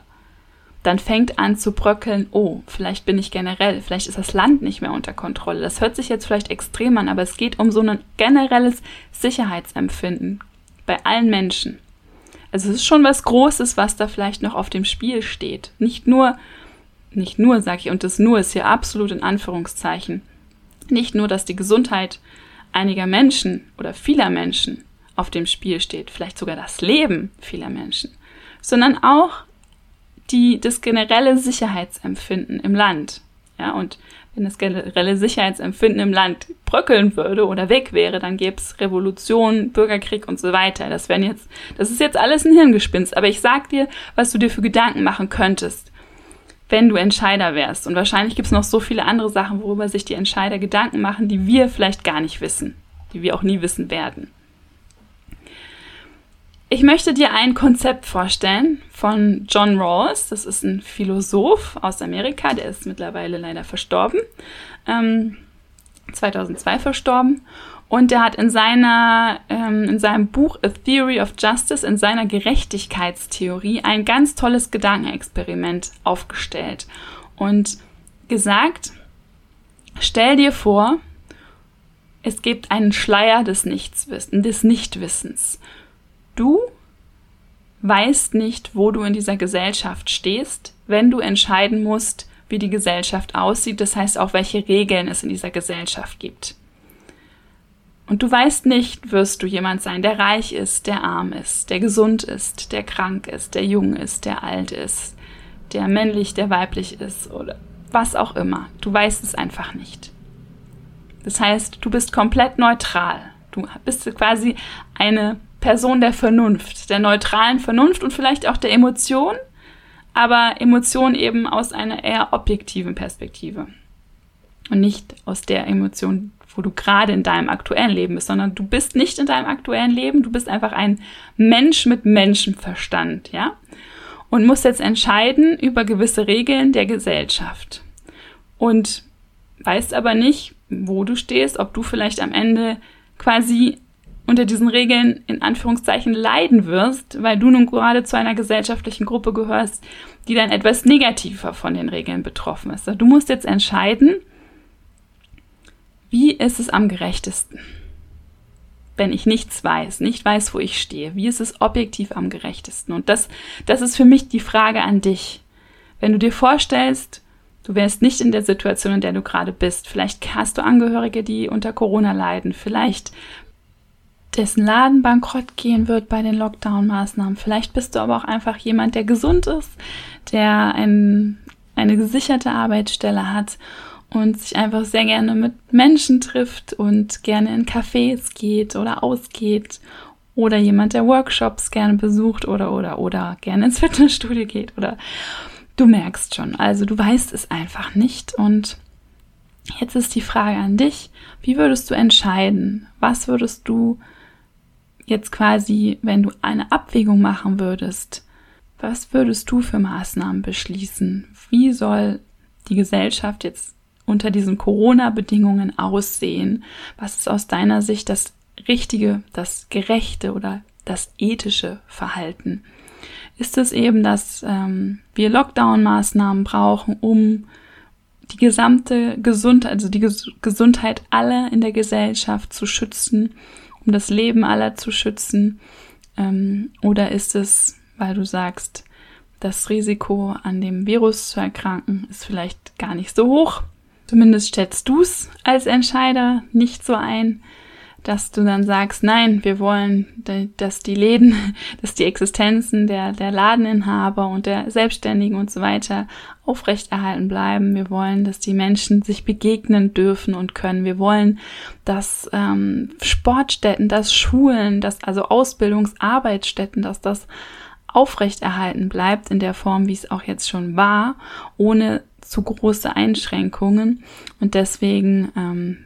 dann fängt an zu bröckeln, oh, vielleicht bin ich generell, vielleicht ist das Land nicht mehr unter Kontrolle. Das hört sich jetzt vielleicht extrem an, aber es geht um so ein generelles Sicherheitsempfinden bei allen Menschen. Also es ist schon was Großes, was da vielleicht noch auf dem Spiel steht. Nicht nur, nicht nur, sage ich, und das nur ist hier absolut in Anführungszeichen. Nicht nur, dass die Gesundheit einiger Menschen oder vieler Menschen auf dem Spiel steht, vielleicht sogar das Leben vieler Menschen, sondern auch die, das generelle Sicherheitsempfinden im Land. Ja, und wenn das generelle Sicherheitsempfinden im Land bröckeln würde oder weg wäre, dann gäbe es Revolution, Bürgerkrieg und so weiter. Das wären jetzt, das ist jetzt alles ein Hirngespinst. Aber ich sag dir, was du dir für Gedanken machen könntest, wenn du Entscheider wärst. Und wahrscheinlich gibt es noch so viele andere Sachen, worüber sich die Entscheider Gedanken machen, die wir vielleicht gar nicht wissen, die wir auch nie wissen werden. Ich möchte dir ein Konzept vorstellen von John Rawls. Das ist ein Philosoph aus Amerika, der ist mittlerweile leider verstorben, ähm, 2002 verstorben. Und der hat in, seiner, ähm, in seinem Buch A Theory of Justice, in seiner Gerechtigkeitstheorie, ein ganz tolles Gedankenexperiment aufgestellt und gesagt, stell dir vor, es gibt einen Schleier des Nichtswissens, des Nichtwissens. Du weißt nicht, wo du in dieser Gesellschaft stehst, wenn du entscheiden musst, wie die Gesellschaft aussieht, das heißt auch, welche Regeln es in dieser Gesellschaft gibt. Und du weißt nicht, wirst du jemand sein, der reich ist, der arm ist, der gesund ist, der krank ist, der jung ist, der alt ist, der männlich, der weiblich ist oder was auch immer. Du weißt es einfach nicht. Das heißt, du bist komplett neutral. Du bist quasi eine Person der Vernunft, der neutralen Vernunft und vielleicht auch der Emotion, aber Emotion eben aus einer eher objektiven Perspektive und nicht aus der Emotion, wo du gerade in deinem aktuellen Leben bist, sondern du bist nicht in deinem aktuellen Leben, du bist einfach ein Mensch mit Menschenverstand, ja? Und musst jetzt entscheiden über gewisse Regeln der Gesellschaft. Und weißt aber nicht, wo du stehst, ob du vielleicht am Ende quasi unter diesen Regeln in Anführungszeichen leiden wirst, weil du nun gerade zu einer gesellschaftlichen Gruppe gehörst, die dann etwas negativer von den Regeln betroffen ist. Du musst jetzt entscheiden, wie ist es am gerechtesten? Wenn ich nichts weiß, nicht weiß, wo ich stehe, wie ist es objektiv am gerechtesten? Und das, das ist für mich die Frage an dich. Wenn du dir vorstellst, du wärst nicht in der Situation, in der du gerade bist, vielleicht hast du Angehörige, die unter Corona leiden, vielleicht dessen Laden bankrott gehen wird bei den Lockdown-Maßnahmen. Vielleicht bist du aber auch einfach jemand, der gesund ist, der ein, eine gesicherte Arbeitsstelle hat und sich einfach sehr gerne mit Menschen trifft und gerne in Cafés geht oder ausgeht oder jemand, der Workshops gerne besucht oder oder oder gerne ins Fitnessstudio geht oder du merkst schon, also du weißt es einfach nicht und jetzt ist die Frage an dich, wie würdest du entscheiden? Was würdest du jetzt quasi, wenn du eine Abwägung machen würdest, was würdest du für Maßnahmen beschließen? Wie soll die Gesellschaft jetzt unter diesen Corona-Bedingungen aussehen? Was ist aus deiner Sicht das richtige, das gerechte oder das ethische Verhalten? Ist es eben, dass ähm, wir Lockdown-Maßnahmen brauchen, um die gesamte Gesundheit, also die Ges Gesundheit aller in der Gesellschaft zu schützen, um das Leben aller zu schützen? Ähm, oder ist es, weil du sagst, das Risiko an dem Virus zu erkranken ist vielleicht gar nicht so hoch Zumindest schätzt du es als Entscheider nicht so ein, dass du dann sagst, nein, wir wollen, dass die Läden, dass die Existenzen der, der Ladeninhaber und der Selbstständigen und so weiter aufrechterhalten bleiben. Wir wollen, dass die Menschen sich begegnen dürfen und können. Wir wollen, dass ähm, Sportstätten, dass Schulen, dass also Ausbildungsarbeitsstätten, dass das aufrechterhalten bleibt in der Form, wie es auch jetzt schon war, ohne zu große Einschränkungen. Und deswegen ähm,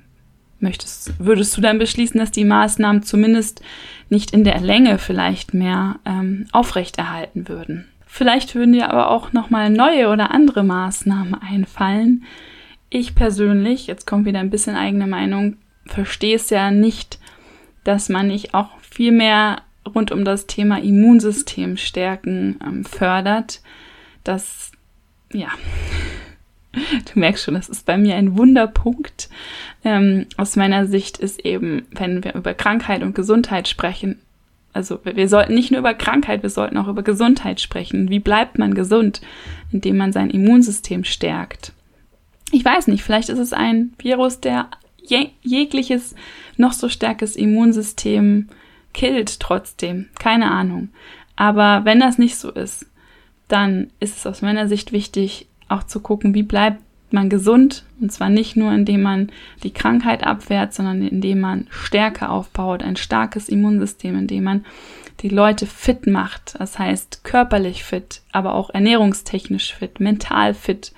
möchtest, würdest du dann beschließen, dass die Maßnahmen zumindest nicht in der Länge vielleicht mehr ähm, aufrechterhalten würden. Vielleicht würden dir aber auch nochmal neue oder andere Maßnahmen einfallen. Ich persönlich, jetzt kommt wieder ein bisschen eigene Meinung, verstehe es ja nicht, dass man nicht auch viel mehr rund um das Thema Immunsystem stärken ähm, fördert. Das, ja, Du merkst schon, das ist bei mir ein Wunderpunkt. Ähm, aus meiner Sicht ist eben, wenn wir über Krankheit und Gesundheit sprechen, also wir sollten nicht nur über Krankheit, wir sollten auch über Gesundheit sprechen. Wie bleibt man gesund, indem man sein Immunsystem stärkt? Ich weiß nicht, vielleicht ist es ein Virus, der jeg jegliches noch so starkes Immunsystem killt trotzdem. Keine Ahnung. Aber wenn das nicht so ist, dann ist es aus meiner Sicht wichtig, auch zu gucken, wie bleibt man gesund. Und zwar nicht nur, indem man die Krankheit abwehrt, sondern indem man Stärke aufbaut, ein starkes Immunsystem, indem man die Leute fit macht. Das heißt körperlich fit, aber auch ernährungstechnisch fit, mental fit.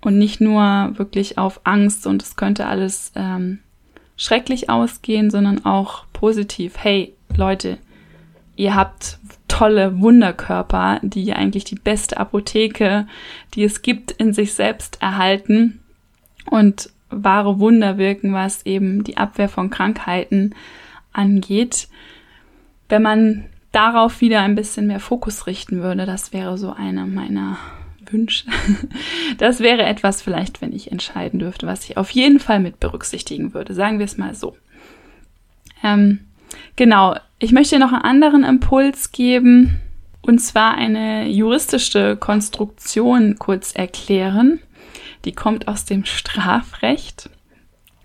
Und nicht nur wirklich auf Angst und es könnte alles ähm, schrecklich ausgehen, sondern auch positiv. Hey, Leute, ihr habt tolle Wunderkörper, die eigentlich die beste Apotheke, die es gibt, in sich selbst erhalten und wahre Wunder wirken, was eben die Abwehr von Krankheiten angeht. Wenn man darauf wieder ein bisschen mehr Fokus richten würde, das wäre so einer meiner Wünsche. Das wäre etwas vielleicht, wenn ich entscheiden dürfte, was ich auf jeden Fall mit berücksichtigen würde. Sagen wir es mal so. Ähm, genau, ich möchte noch einen anderen Impuls geben, und zwar eine juristische Konstruktion kurz erklären. Die kommt aus dem Strafrecht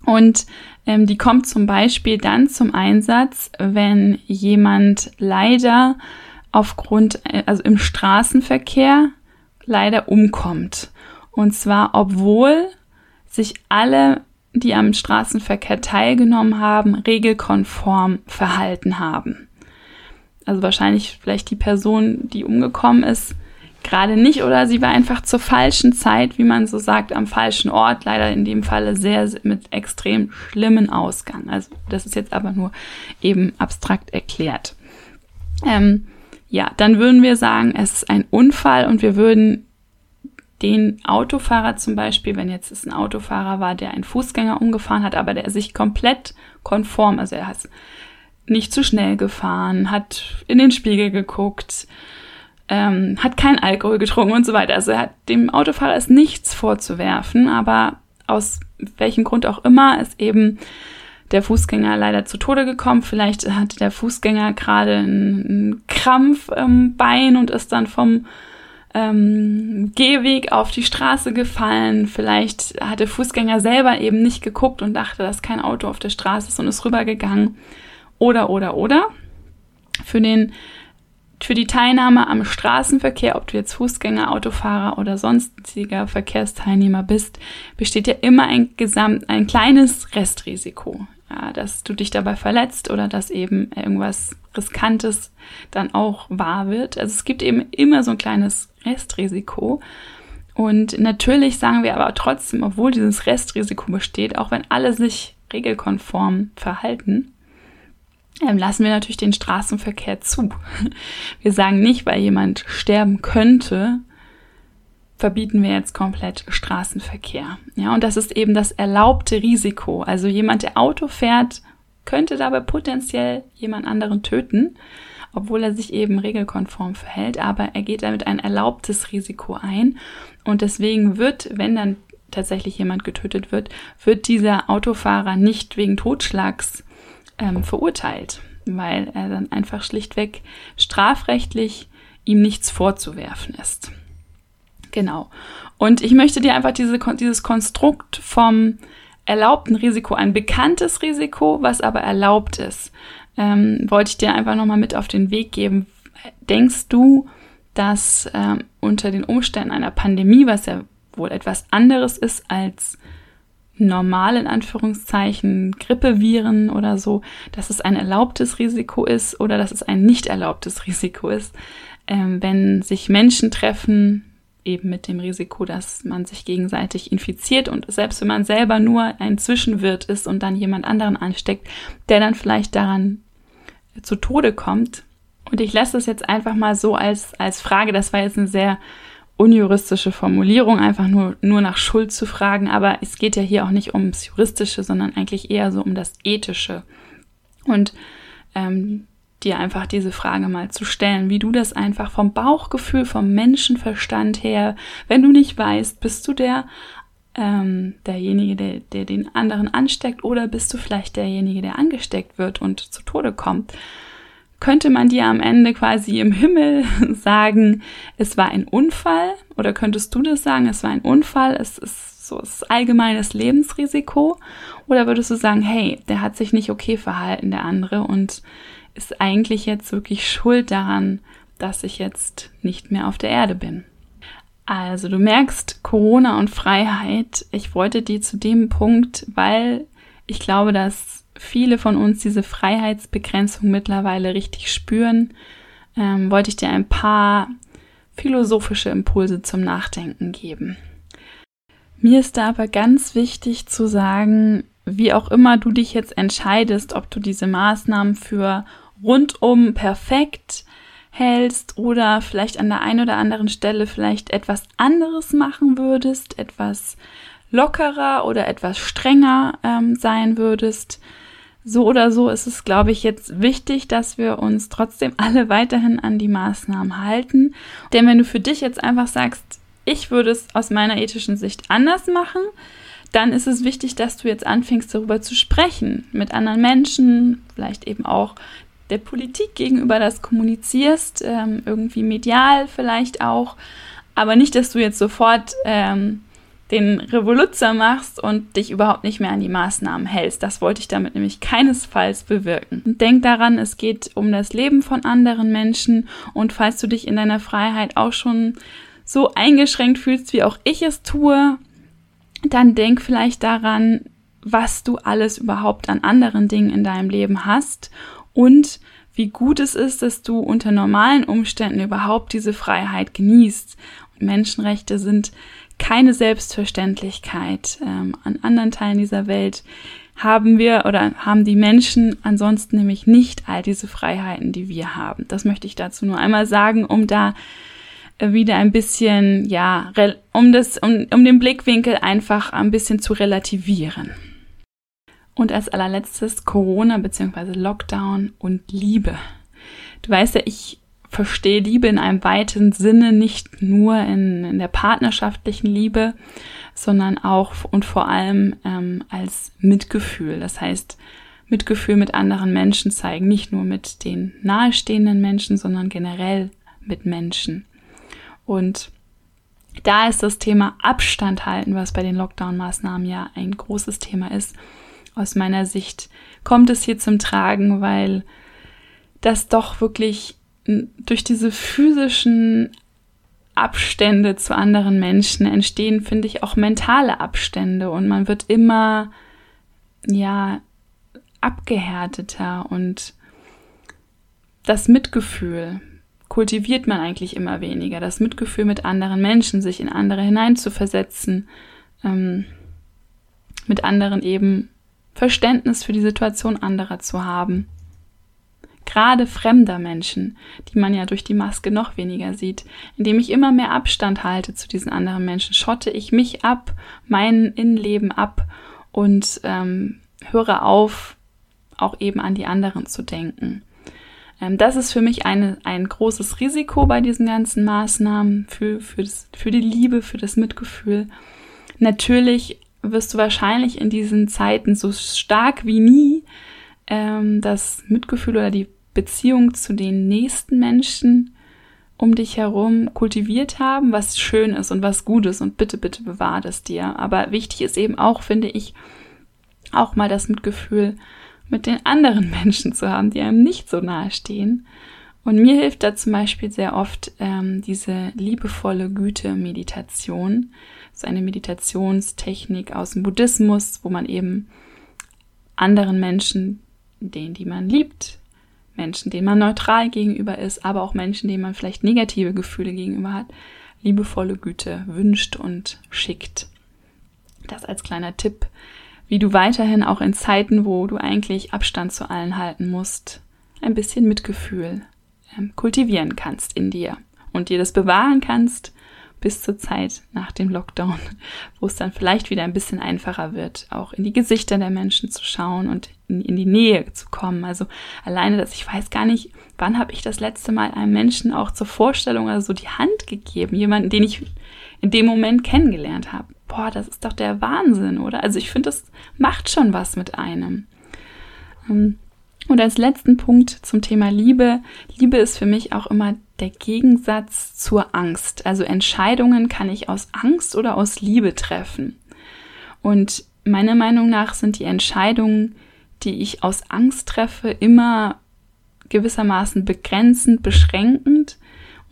und ähm, die kommt zum Beispiel dann zum Einsatz, wenn jemand leider aufgrund, äh, also im Straßenverkehr leider umkommt. Und zwar, obwohl sich alle die am Straßenverkehr teilgenommen haben, regelkonform verhalten haben. Also wahrscheinlich vielleicht die Person, die umgekommen ist, gerade nicht oder sie war einfach zur falschen Zeit, wie man so sagt, am falschen Ort, leider in dem Falle sehr mit extrem schlimmen Ausgang. Also das ist jetzt aber nur eben abstrakt erklärt. Ähm, ja, dann würden wir sagen, es ist ein Unfall und wir würden den Autofahrer zum Beispiel, wenn jetzt es ein Autofahrer war, der einen Fußgänger umgefahren hat, aber der sich komplett konform, also er hat nicht zu schnell gefahren, hat in den Spiegel geguckt, ähm, hat kein Alkohol getrunken und so weiter. Also hat, dem Autofahrer ist nichts vorzuwerfen, aber aus welchem Grund auch immer ist eben der Fußgänger leider zu Tode gekommen. Vielleicht hatte der Fußgänger gerade einen Krampf im Bein und ist dann vom ähm, Gehweg auf die Straße gefallen. Vielleicht hat der Fußgänger selber eben nicht geguckt und dachte, dass kein Auto auf der Straße ist und ist rübergegangen. Oder, oder, oder. Für den für die Teilnahme am Straßenverkehr, ob du jetzt Fußgänger, Autofahrer oder sonstiger Verkehrsteilnehmer bist, besteht ja immer ein gesamt, ein kleines Restrisiko. Dass du dich dabei verletzt oder dass eben irgendwas Riskantes dann auch wahr wird. Also es gibt eben immer so ein kleines Restrisiko. Und natürlich sagen wir aber trotzdem, obwohl dieses Restrisiko besteht, auch wenn alle sich regelkonform verhalten, ähm, lassen wir natürlich den Straßenverkehr zu. Wir sagen nicht, weil jemand sterben könnte, verbieten wir jetzt komplett Straßenverkehr. Ja, und das ist eben das erlaubte Risiko. Also jemand, der Auto fährt, könnte dabei potenziell jemand anderen töten obwohl er sich eben regelkonform verhält, aber er geht damit ein erlaubtes Risiko ein und deswegen wird, wenn dann tatsächlich jemand getötet wird, wird dieser Autofahrer nicht wegen Totschlags ähm, verurteilt, weil er dann einfach schlichtweg strafrechtlich ihm nichts vorzuwerfen ist. Genau. Und ich möchte dir einfach diese, dieses Konstrukt vom erlaubten Risiko, ein bekanntes Risiko, was aber erlaubt ist, ähm, wollte ich dir einfach nochmal mit auf den Weg geben. Denkst du, dass ähm, unter den Umständen einer Pandemie, was ja wohl etwas anderes ist als normal in Anführungszeichen Grippeviren oder so, dass es ein erlaubtes Risiko ist oder dass es ein nicht erlaubtes Risiko ist, ähm, wenn sich Menschen treffen, eben mit dem Risiko, dass man sich gegenseitig infiziert und selbst wenn man selber nur ein Zwischenwirt ist und dann jemand anderen ansteckt, der dann vielleicht daran zu Tode kommt. Und ich lasse das jetzt einfach mal so als, als Frage, das war jetzt eine sehr unjuristische Formulierung, einfach nur, nur nach Schuld zu fragen, aber es geht ja hier auch nicht ums Juristische, sondern eigentlich eher so um das Ethische. Und ähm, dir einfach diese Frage mal zu stellen, wie du das einfach vom Bauchgefühl, vom Menschenverstand her, wenn du nicht weißt, bist du der ähm, derjenige, der, der den anderen ansteckt, oder bist du vielleicht derjenige, der angesteckt wird und zu Tode kommt? Könnte man dir am Ende quasi im Himmel sagen, es war ein Unfall? Oder könntest du das sagen, es war ein Unfall, es ist so das allgemeines Lebensrisiko? Oder würdest du sagen, hey, der hat sich nicht okay verhalten, der andere, und ist eigentlich jetzt wirklich schuld daran, dass ich jetzt nicht mehr auf der Erde bin. Also du merkst Corona und Freiheit. Ich wollte die zu dem Punkt, weil ich glaube, dass viele von uns diese Freiheitsbegrenzung mittlerweile richtig spüren, ähm, wollte ich dir ein paar philosophische Impulse zum Nachdenken geben. Mir ist da aber ganz wichtig zu sagen, wie auch immer du dich jetzt entscheidest, ob du diese Maßnahmen für rundum perfekt hältst oder vielleicht an der einen oder anderen Stelle vielleicht etwas anderes machen würdest, etwas lockerer oder etwas strenger ähm, sein würdest. So oder so ist es, glaube ich, jetzt wichtig, dass wir uns trotzdem alle weiterhin an die Maßnahmen halten. Denn wenn du für dich jetzt einfach sagst, ich würde es aus meiner ethischen Sicht anders machen, dann ist es wichtig, dass du jetzt anfängst, darüber zu sprechen mit anderen Menschen, vielleicht eben auch der Politik gegenüber das kommunizierst, ähm, irgendwie medial vielleicht auch, aber nicht, dass du jetzt sofort ähm, den Revoluzer machst und dich überhaupt nicht mehr an die Maßnahmen hältst. Das wollte ich damit nämlich keinesfalls bewirken. Und denk daran, es geht um das Leben von anderen Menschen und falls du dich in deiner Freiheit auch schon so eingeschränkt fühlst, wie auch ich es tue, dann denk vielleicht daran, was du alles überhaupt an anderen Dingen in deinem Leben hast und wie gut es ist, dass du unter normalen Umständen überhaupt diese Freiheit genießt. Menschenrechte sind keine Selbstverständlichkeit. Ähm, an anderen Teilen dieser Welt haben wir oder haben die Menschen ansonsten nämlich nicht all diese Freiheiten, die wir haben. Das möchte ich dazu nur einmal sagen, um da wieder ein bisschen, ja, um das, um, um den Blickwinkel einfach ein bisschen zu relativieren. Und als allerletztes Corona bzw. Lockdown und Liebe. Du weißt ja, ich verstehe Liebe in einem weiten Sinne nicht nur in, in der partnerschaftlichen Liebe, sondern auch und vor allem ähm, als Mitgefühl. Das heißt, Mitgefühl mit anderen Menschen zeigen, nicht nur mit den nahestehenden Menschen, sondern generell mit Menschen. Und da ist das Thema Abstand halten, was bei den Lockdown-Maßnahmen ja ein großes Thema ist. Aus meiner Sicht kommt es hier zum Tragen, weil das doch wirklich durch diese physischen Abstände zu anderen Menschen entstehen, finde ich, auch mentale Abstände und man wird immer, ja, abgehärteter und das Mitgefühl kultiviert man eigentlich immer weniger. Das Mitgefühl mit anderen Menschen, sich in andere hineinzuversetzen, ähm, mit anderen eben Verständnis für die Situation anderer zu haben gerade fremder Menschen, die man ja durch die Maske noch weniger sieht. Indem ich immer mehr Abstand halte zu diesen anderen Menschen, schotte ich mich ab, mein Innenleben ab und ähm, höre auf, auch eben an die anderen zu denken. Ähm, das ist für mich eine, ein großes Risiko bei diesen ganzen Maßnahmen für, für, das, für die Liebe, für das Mitgefühl. Natürlich wirst du wahrscheinlich in diesen Zeiten so stark wie nie ähm, das Mitgefühl oder die Beziehung zu den nächsten Menschen um dich herum kultiviert haben, was schön ist und was gut ist und bitte, bitte bewahrt es dir. Aber wichtig ist eben auch, finde ich, auch mal das Mitgefühl mit den anderen Menschen zu haben, die einem nicht so nahe stehen. Und mir hilft da zum Beispiel sehr oft ähm, diese liebevolle Güte-Meditation. So eine Meditationstechnik aus dem Buddhismus, wo man eben anderen Menschen, denen, die man liebt, Menschen, denen man neutral gegenüber ist, aber auch Menschen, denen man vielleicht negative Gefühle gegenüber hat, liebevolle Güte wünscht und schickt. Das als kleiner Tipp, wie du weiterhin auch in Zeiten, wo du eigentlich Abstand zu allen halten musst, ein bisschen Mitgefühl kultivieren kannst in dir und dir das bewahren kannst bis zur Zeit nach dem Lockdown, wo es dann vielleicht wieder ein bisschen einfacher wird, auch in die Gesichter der Menschen zu schauen und in, in die Nähe zu kommen. Also alleine, dass ich weiß gar nicht, wann habe ich das letzte Mal einem Menschen auch zur Vorstellung oder so die Hand gegeben, jemanden, den ich in dem Moment kennengelernt habe. Boah, das ist doch der Wahnsinn, oder? Also ich finde, das macht schon was mit einem. Ähm, und als letzten Punkt zum Thema Liebe. Liebe ist für mich auch immer der Gegensatz zur Angst. Also Entscheidungen kann ich aus Angst oder aus Liebe treffen. Und meiner Meinung nach sind die Entscheidungen, die ich aus Angst treffe, immer gewissermaßen begrenzend, beschränkend.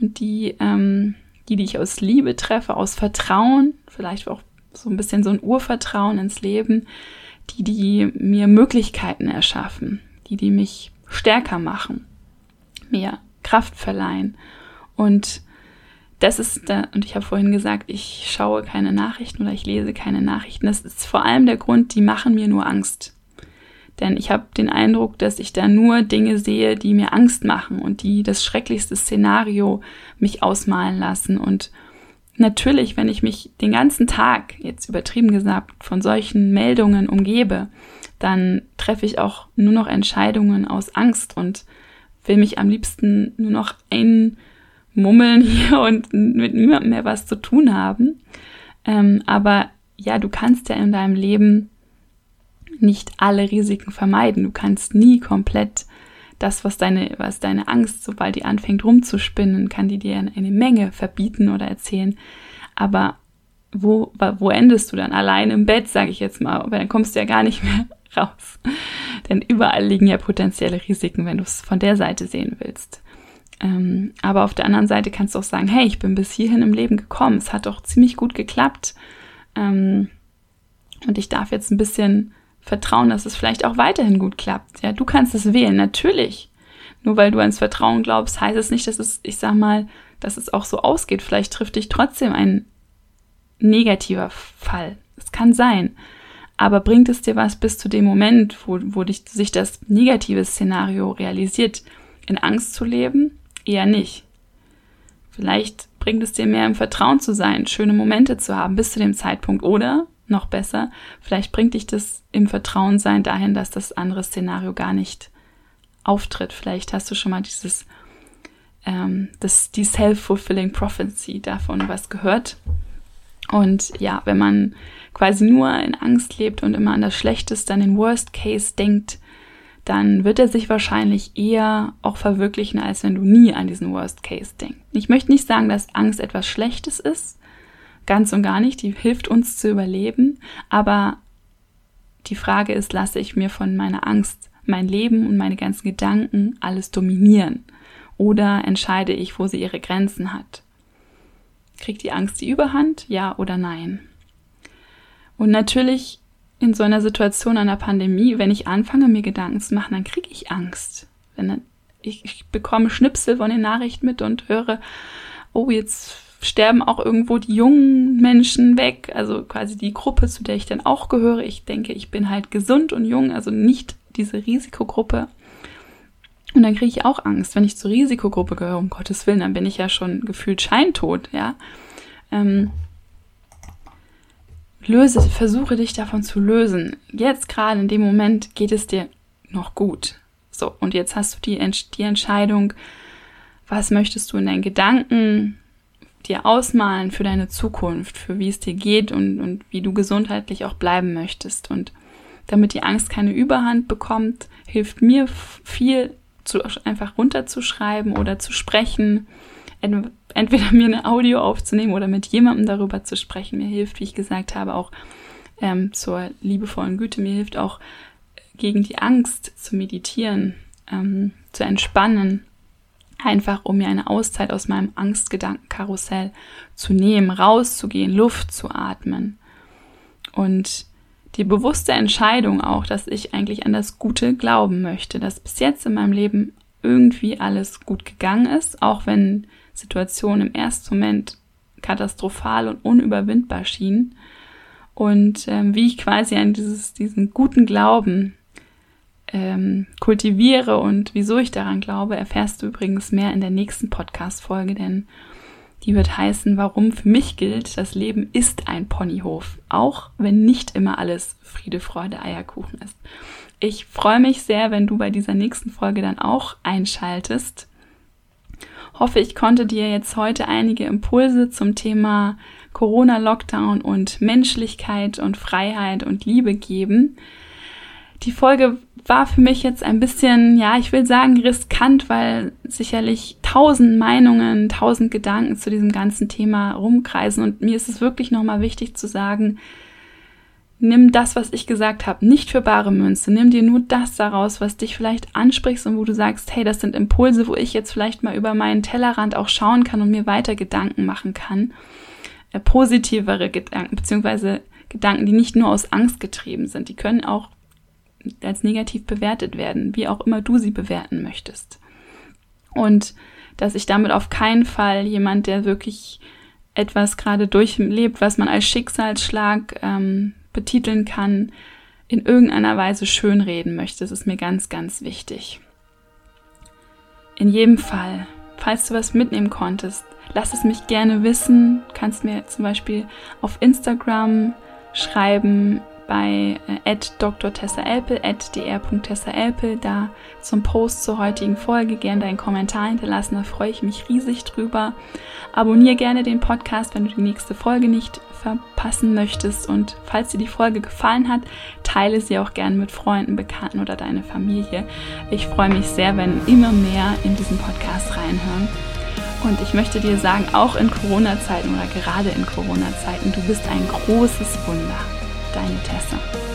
Und die, ähm, die, die ich aus Liebe treffe, aus Vertrauen, vielleicht auch so ein bisschen so ein Urvertrauen ins Leben, die, die mir Möglichkeiten erschaffen, die, die mich stärker machen, mir Kraft verleihen. Und das ist da, und ich habe vorhin gesagt, ich schaue keine Nachrichten oder ich lese keine Nachrichten. Das ist vor allem der Grund, die machen mir nur Angst. Denn ich habe den Eindruck, dass ich da nur Dinge sehe, die mir Angst machen und die das schrecklichste Szenario mich ausmalen lassen. Und natürlich, wenn ich mich den ganzen Tag, jetzt übertrieben gesagt, von solchen Meldungen umgebe, dann treffe ich auch nur noch Entscheidungen aus Angst und will mich am liebsten nur noch einmummeln hier und mit niemandem mehr was zu tun haben. Ähm, aber ja, du kannst ja in deinem Leben nicht alle Risiken vermeiden. Du kannst nie komplett das, was deine, was deine Angst, sobald die anfängt rumzuspinnen, kann die dir eine Menge verbieten oder erzählen. Aber wo, wo endest du dann? Allein im Bett, sage ich jetzt mal, aber dann kommst du ja gar nicht mehr raus. Denn überall liegen ja potenzielle Risiken, wenn du es von der Seite sehen willst. Ähm, aber auf der anderen Seite kannst du auch sagen, hey, ich bin bis hierhin im Leben gekommen. Es hat doch ziemlich gut geklappt. Ähm, und ich darf jetzt ein bisschen vertrauen, dass es vielleicht auch weiterhin gut klappt. Ja, du kannst es wählen, natürlich. Nur weil du ans Vertrauen glaubst, heißt es nicht, dass es, ich sag mal, dass es auch so ausgeht. Vielleicht trifft dich trotzdem ein negativer Fall. Es kann sein. Aber bringt es dir was bis zu dem Moment, wo, wo dich, sich das negative Szenario realisiert, in Angst zu leben? Eher nicht. Vielleicht bringt es dir mehr im Vertrauen zu sein, schöne Momente zu haben bis zu dem Zeitpunkt. Oder, noch besser, vielleicht bringt dich das im Vertrauen sein dahin, dass das andere Szenario gar nicht auftritt. Vielleicht hast du schon mal dieses, ähm, das, die self-fulfilling prophecy davon was gehört. Und ja, wenn man quasi nur in Angst lebt und immer an das Schlechteste, an den Worst Case denkt, dann wird er sich wahrscheinlich eher auch verwirklichen, als wenn du nie an diesen Worst Case denkst. Ich möchte nicht sagen, dass Angst etwas Schlechtes ist, ganz und gar nicht, die hilft uns zu überleben, aber die Frage ist, lasse ich mir von meiner Angst mein Leben und meine ganzen Gedanken alles dominieren? Oder entscheide ich, wo sie ihre Grenzen hat? Kriegt die Angst die Überhand? Ja oder nein? Und natürlich in so einer Situation einer Pandemie, wenn ich anfange, mir Gedanken zu machen, dann kriege ich Angst. Wenn ich, ich bekomme Schnipsel von den Nachrichten mit und höre, oh, jetzt sterben auch irgendwo die jungen Menschen weg, also quasi die Gruppe, zu der ich dann auch gehöre. Ich denke, ich bin halt gesund und jung, also nicht diese Risikogruppe. Und dann kriege ich auch Angst, wenn ich zur Risikogruppe gehöre, um Gottes Willen, dann bin ich ja schon gefühlt scheintot, ja. Ähm, löse, versuche dich davon zu lösen. Jetzt gerade in dem Moment geht es dir noch gut. So, und jetzt hast du die, die Entscheidung, was möchtest du in deinen Gedanken dir ausmalen für deine Zukunft, für wie es dir geht und, und wie du gesundheitlich auch bleiben möchtest. Und damit die Angst keine Überhand bekommt, hilft mir viel, zu, einfach runterzuschreiben oder zu sprechen, entweder mir eine Audio aufzunehmen oder mit jemandem darüber zu sprechen. Mir hilft, wie ich gesagt habe, auch ähm, zur liebevollen Güte. Mir hilft auch gegen die Angst zu meditieren, ähm, zu entspannen, einfach um mir eine Auszeit aus meinem Angstgedankenkarussell zu nehmen, rauszugehen, Luft zu atmen. Und die bewusste Entscheidung auch, dass ich eigentlich an das Gute glauben möchte, dass bis jetzt in meinem Leben irgendwie alles gut gegangen ist, auch wenn Situationen im ersten Moment katastrophal und unüberwindbar schienen. Und ähm, wie ich quasi an dieses, diesen guten Glauben ähm, kultiviere und wieso ich daran glaube, erfährst du übrigens mehr in der nächsten Podcast-Folge, denn die wird heißen, warum für mich gilt, das Leben ist ein Ponyhof, auch wenn nicht immer alles Friede, Freude, Eierkuchen ist. Ich freue mich sehr, wenn du bei dieser nächsten Folge dann auch einschaltest hoffe, ich konnte dir jetzt heute einige Impulse zum Thema Corona-Lockdown und Menschlichkeit und Freiheit und Liebe geben. Die Folge war für mich jetzt ein bisschen, ja, ich will sagen riskant, weil sicherlich tausend Meinungen, tausend Gedanken zu diesem ganzen Thema rumkreisen und mir ist es wirklich nochmal wichtig zu sagen, nimm das, was ich gesagt habe, nicht für bare Münze. Nimm dir nur das daraus, was dich vielleicht ansprichst und wo du sagst, hey, das sind Impulse, wo ich jetzt vielleicht mal über meinen Tellerrand auch schauen kann und mir weiter Gedanken machen kann. Äh, positivere Gedanken, beziehungsweise Gedanken, die nicht nur aus Angst getrieben sind. Die können auch als negativ bewertet werden, wie auch immer du sie bewerten möchtest. Und dass ich damit auf keinen Fall jemand, der wirklich etwas gerade durchlebt, was man als Schicksalsschlag ähm, betiteln kann, in irgendeiner Weise schönreden möchte. Das ist mir ganz, ganz wichtig. In jedem Fall, falls du was mitnehmen konntest, lass es mich gerne wissen. Du kannst mir zum Beispiel auf Instagram schreiben bei äh, Dr. Tessa Elpel, dr.tessaelpel, da zum Post zur heutigen Folge gerne deinen Kommentar hinterlassen, da freue ich mich riesig drüber. Abonniere gerne den Podcast, wenn du die nächste Folge nicht verpassen möchtest und falls dir die Folge gefallen hat, teile sie auch gerne mit Freunden, Bekannten oder deiner Familie. Ich freue mich sehr, wenn immer mehr in diesen Podcast reinhören. Und ich möchte dir sagen, auch in Corona-Zeiten oder gerade in Corona-Zeiten, du bist ein großes Wunder deine Tessa.